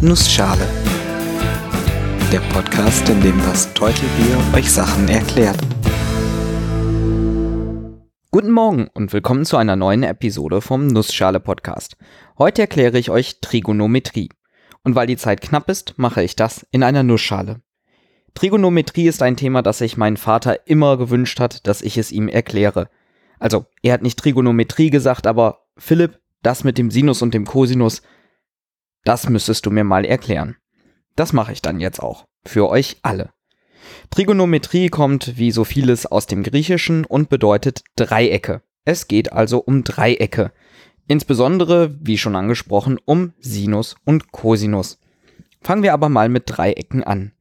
Nussschale. Der Podcast, in dem das Teutelbier euch Sachen erklärt. Guten Morgen und willkommen zu einer neuen Episode vom Nussschale Podcast. Heute erkläre ich euch Trigonometrie. Und weil die Zeit knapp ist, mache ich das in einer Nussschale. Trigonometrie ist ein Thema, das sich mein Vater immer gewünscht hat, dass ich es ihm erkläre. Also, er hat nicht Trigonometrie gesagt, aber Philipp, das mit dem Sinus und dem Cosinus, das müsstest du mir mal erklären. Das mache ich dann jetzt auch. Für euch alle. Trigonometrie kommt wie so vieles aus dem Griechischen und bedeutet Dreiecke. Es geht also um Dreiecke. Insbesondere, wie schon angesprochen, um Sinus und Cosinus. Fangen wir aber mal mit Dreiecken an.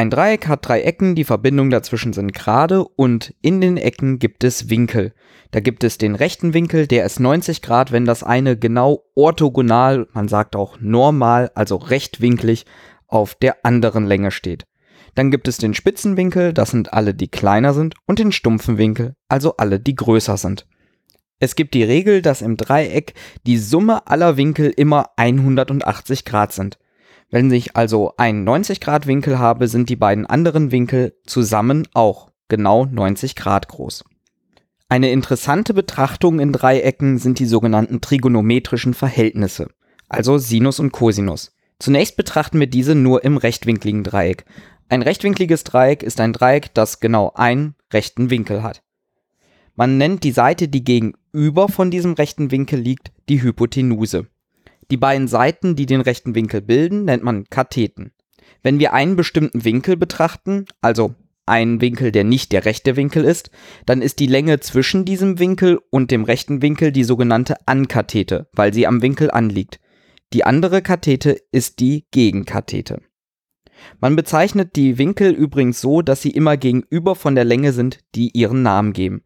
Ein Dreieck hat drei Ecken, die Verbindungen dazwischen sind gerade und in den Ecken gibt es Winkel. Da gibt es den rechten Winkel, der ist 90 Grad, wenn das eine genau orthogonal, man sagt auch normal, also rechtwinklig, auf der anderen Länge steht. Dann gibt es den spitzen Winkel, das sind alle, die kleiner sind, und den stumpfen Winkel, also alle, die größer sind. Es gibt die Regel, dass im Dreieck die Summe aller Winkel immer 180 Grad sind. Wenn ich also einen 90 Grad Winkel habe, sind die beiden anderen Winkel zusammen auch genau 90 Grad groß. Eine interessante Betrachtung in Dreiecken sind die sogenannten trigonometrischen Verhältnisse, also Sinus und Cosinus. Zunächst betrachten wir diese nur im rechtwinkligen Dreieck. Ein rechtwinkliges Dreieck ist ein Dreieck, das genau einen rechten Winkel hat. Man nennt die Seite, die gegenüber von diesem rechten Winkel liegt, die Hypotenuse. Die beiden Seiten, die den rechten Winkel bilden, nennt man Katheten. Wenn wir einen bestimmten Winkel betrachten, also einen Winkel, der nicht der rechte Winkel ist, dann ist die Länge zwischen diesem Winkel und dem rechten Winkel die sogenannte Ankathete, weil sie am Winkel anliegt. Die andere Kathete ist die Gegenkathete. Man bezeichnet die Winkel übrigens so, dass sie immer gegenüber von der Länge sind, die ihren Namen geben.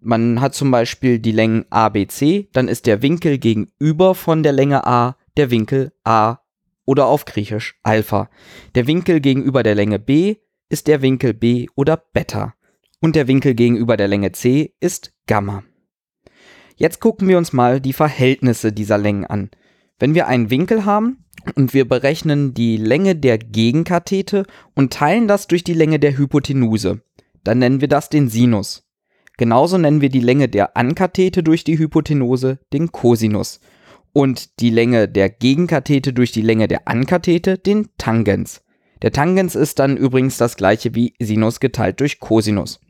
Man hat zum Beispiel die Längen ABC, dann ist der Winkel gegenüber von der Länge A der Winkel A oder auf Griechisch Alpha. Der Winkel gegenüber der Länge B ist der Winkel B oder Beta. Und der Winkel gegenüber der Länge C ist Gamma. Jetzt gucken wir uns mal die Verhältnisse dieser Längen an. Wenn wir einen Winkel haben und wir berechnen die Länge der Gegenkathete und teilen das durch die Länge der Hypotenuse, dann nennen wir das den Sinus. Genauso nennen wir die Länge der Ankathete durch die Hypotenuse den Cosinus und die Länge der Gegenkathete durch die Länge der Ankathete den Tangens. Der Tangens ist dann übrigens das gleiche wie Sinus geteilt durch Cosinus.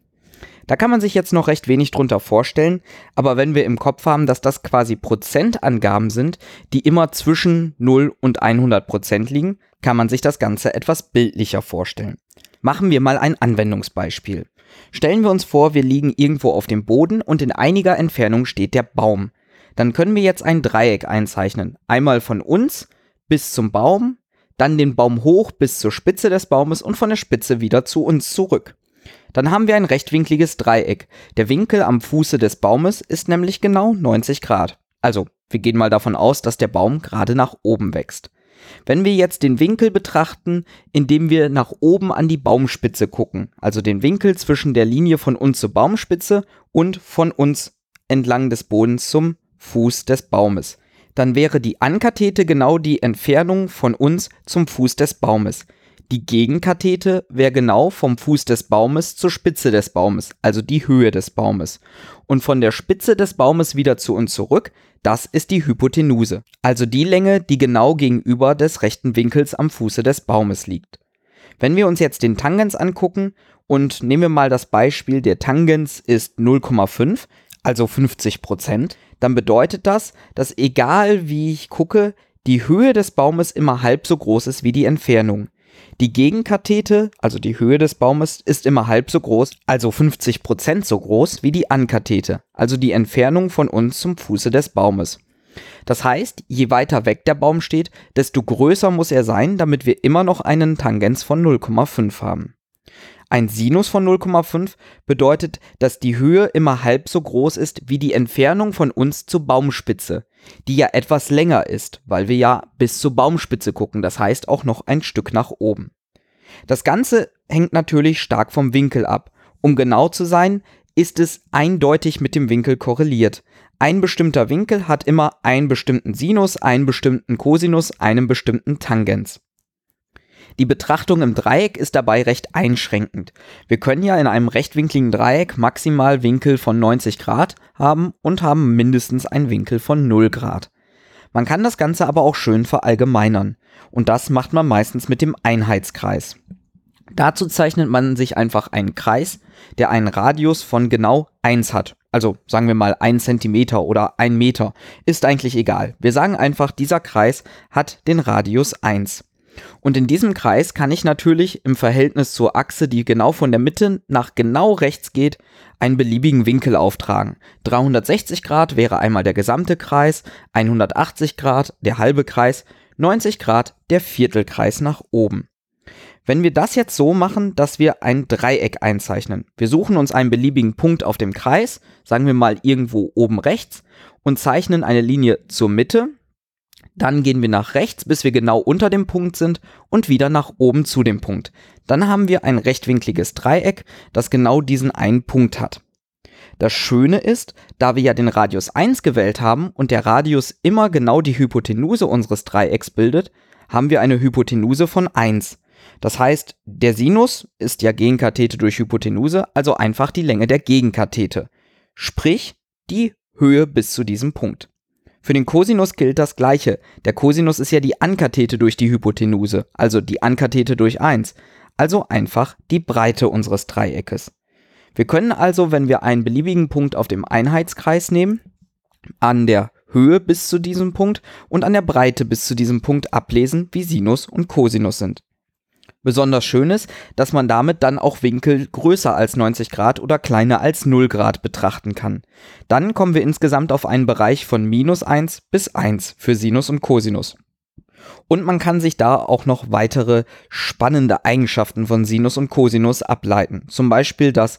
Da kann man sich jetzt noch recht wenig drunter vorstellen, aber wenn wir im Kopf haben, dass das quasi Prozentangaben sind, die immer zwischen 0 und 100 Prozent liegen, kann man sich das Ganze etwas bildlicher vorstellen. Machen wir mal ein Anwendungsbeispiel. Stellen wir uns vor, wir liegen irgendwo auf dem Boden und in einiger Entfernung steht der Baum. Dann können wir jetzt ein Dreieck einzeichnen. Einmal von uns bis zum Baum, dann den Baum hoch bis zur Spitze des Baumes und von der Spitze wieder zu uns zurück. Dann haben wir ein rechtwinkliges Dreieck. Der Winkel am Fuße des Baumes ist nämlich genau 90 Grad. Also, wir gehen mal davon aus, dass der Baum gerade nach oben wächst. Wenn wir jetzt den Winkel betrachten, indem wir nach oben an die Baumspitze gucken, also den Winkel zwischen der Linie von uns zur Baumspitze und von uns entlang des Bodens zum Fuß des Baumes, dann wäre die Ankathete genau die Entfernung von uns zum Fuß des Baumes. Die Gegenkathete wäre genau vom Fuß des Baumes zur Spitze des Baumes, also die Höhe des Baumes. Und von der Spitze des Baumes wieder zu uns zurück, das ist die Hypotenuse, also die Länge, die genau gegenüber des rechten Winkels am Fuße des Baumes liegt. Wenn wir uns jetzt den Tangens angucken und nehmen wir mal das Beispiel, der Tangens ist 0,5, also 50 Prozent, dann bedeutet das, dass egal wie ich gucke, die Höhe des Baumes immer halb so groß ist wie die Entfernung. Die Gegenkathete, also die Höhe des Baumes, ist immer halb so groß, also 50% so groß wie die Ankathete, also die Entfernung von uns zum Fuße des Baumes. Das heißt, je weiter weg der Baum steht, desto größer muss er sein, damit wir immer noch einen Tangens von 0,5 haben. Ein Sinus von 0,5 bedeutet, dass die Höhe immer halb so groß ist wie die Entfernung von uns zur Baumspitze, die ja etwas länger ist, weil wir ja bis zur Baumspitze gucken, das heißt auch noch ein Stück nach oben. Das Ganze hängt natürlich stark vom Winkel ab. Um genau zu sein, ist es eindeutig mit dem Winkel korreliert. Ein bestimmter Winkel hat immer einen bestimmten Sinus, einen bestimmten Cosinus, einen bestimmten Tangens. Die Betrachtung im Dreieck ist dabei recht einschränkend. Wir können ja in einem rechtwinkligen Dreieck maximal Winkel von 90 Grad haben und haben mindestens einen Winkel von 0 Grad. Man kann das Ganze aber auch schön verallgemeinern. Und das macht man meistens mit dem Einheitskreis. Dazu zeichnet man sich einfach einen Kreis, der einen Radius von genau 1 hat. Also sagen wir mal 1 cm oder 1 Meter. Ist eigentlich egal. Wir sagen einfach, dieser Kreis hat den Radius 1. Und in diesem Kreis kann ich natürlich im Verhältnis zur Achse, die genau von der Mitte nach genau rechts geht, einen beliebigen Winkel auftragen. 360 Grad wäre einmal der gesamte Kreis, 180 Grad der halbe Kreis, 90 Grad der Viertelkreis nach oben. Wenn wir das jetzt so machen, dass wir ein Dreieck einzeichnen. Wir suchen uns einen beliebigen Punkt auf dem Kreis, sagen wir mal irgendwo oben rechts, und zeichnen eine Linie zur Mitte, dann gehen wir nach rechts, bis wir genau unter dem Punkt sind und wieder nach oben zu dem Punkt. Dann haben wir ein rechtwinkliges Dreieck, das genau diesen einen Punkt hat. Das Schöne ist, da wir ja den Radius 1 gewählt haben und der Radius immer genau die Hypotenuse unseres Dreiecks bildet, haben wir eine Hypotenuse von 1. Das heißt, der Sinus ist ja Gegenkathete durch Hypotenuse, also einfach die Länge der Gegenkathete. Sprich, die Höhe bis zu diesem Punkt. Für den Cosinus gilt das gleiche. Der Cosinus ist ja die Ankathete durch die Hypotenuse, also die Ankathete durch 1, also einfach die Breite unseres Dreieckes. Wir können also, wenn wir einen beliebigen Punkt auf dem Einheitskreis nehmen, an der Höhe bis zu diesem Punkt und an der Breite bis zu diesem Punkt ablesen, wie Sinus und Cosinus sind. Besonders schön ist, dass man damit dann auch Winkel größer als 90 Grad oder kleiner als 0 Grad betrachten kann. Dann kommen wir insgesamt auf einen Bereich von minus 1 bis 1 für Sinus und Cosinus. Und man kann sich da auch noch weitere spannende Eigenschaften von Sinus und Cosinus ableiten. Zum Beispiel, dass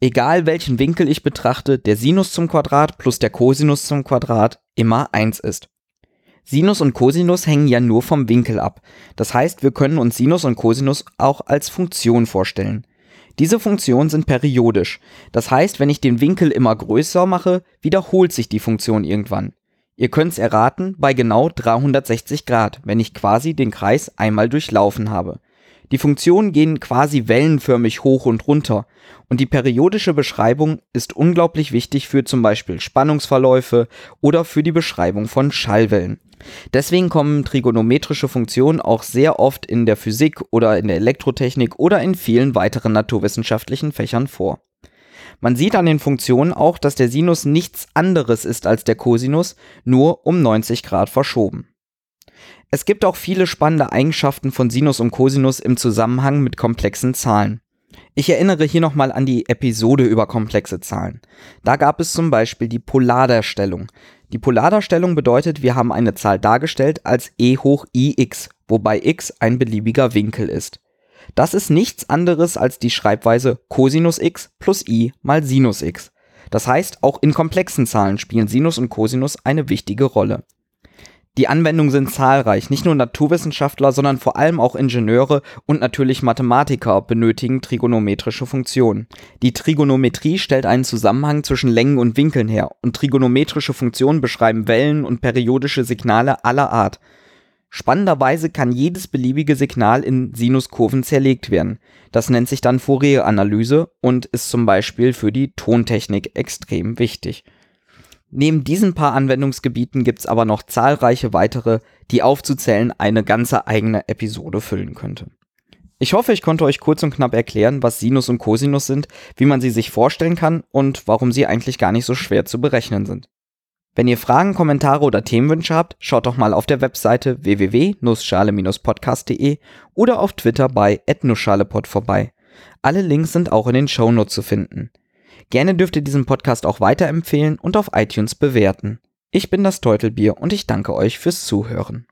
egal welchen Winkel ich betrachte, der Sinus zum Quadrat plus der Cosinus zum Quadrat immer 1 ist. Sinus und Cosinus hängen ja nur vom Winkel ab. Das heißt, wir können uns Sinus und Cosinus auch als Funktion vorstellen. Diese Funktionen sind periodisch. Das heißt, wenn ich den Winkel immer größer mache, wiederholt sich die Funktion irgendwann. Ihr könnt's erraten, bei genau 360 Grad, wenn ich quasi den Kreis einmal durchlaufen habe. Die Funktionen gehen quasi wellenförmig hoch und runter und die periodische Beschreibung ist unglaublich wichtig für zum Beispiel Spannungsverläufe oder für die Beschreibung von Schallwellen. Deswegen kommen trigonometrische Funktionen auch sehr oft in der Physik oder in der Elektrotechnik oder in vielen weiteren naturwissenschaftlichen Fächern vor. Man sieht an den Funktionen auch, dass der Sinus nichts anderes ist als der Cosinus, nur um 90 Grad verschoben. Es gibt auch viele spannende Eigenschaften von Sinus und Cosinus im Zusammenhang mit komplexen Zahlen. Ich erinnere hier nochmal an die Episode über komplexe Zahlen. Da gab es zum Beispiel die Polardarstellung. Die Polardarstellung bedeutet, wir haben eine Zahl dargestellt als e hoch ix, wobei x ein beliebiger Winkel ist. Das ist nichts anderes als die Schreibweise Cosinus x plus i mal Sinus x. Das heißt, auch in komplexen Zahlen spielen Sinus und Cosinus eine wichtige Rolle. Die Anwendungen sind zahlreich. Nicht nur Naturwissenschaftler, sondern vor allem auch Ingenieure und natürlich Mathematiker benötigen trigonometrische Funktionen. Die Trigonometrie stellt einen Zusammenhang zwischen Längen und Winkeln her und trigonometrische Funktionen beschreiben Wellen und periodische Signale aller Art. Spannenderweise kann jedes beliebige Signal in Sinuskurven zerlegt werden. Das nennt sich dann Fourier-Analyse und ist zum Beispiel für die Tontechnik extrem wichtig. Neben diesen paar Anwendungsgebieten gibt es aber noch zahlreiche weitere, die aufzuzählen eine ganze eigene Episode füllen könnte. Ich hoffe, ich konnte euch kurz und knapp erklären, was Sinus und Cosinus sind, wie man sie sich vorstellen kann und warum sie eigentlich gar nicht so schwer zu berechnen sind. Wenn ihr Fragen, Kommentare oder Themenwünsche habt, schaut doch mal auf der Webseite www.nussschale-podcast.de oder auf Twitter bei @nussschalepod vorbei. Alle Links sind auch in den Shownotes zu finden. Gerne dürft ihr diesen Podcast auch weiterempfehlen und auf iTunes bewerten. Ich bin das Teutelbier und ich danke euch fürs Zuhören.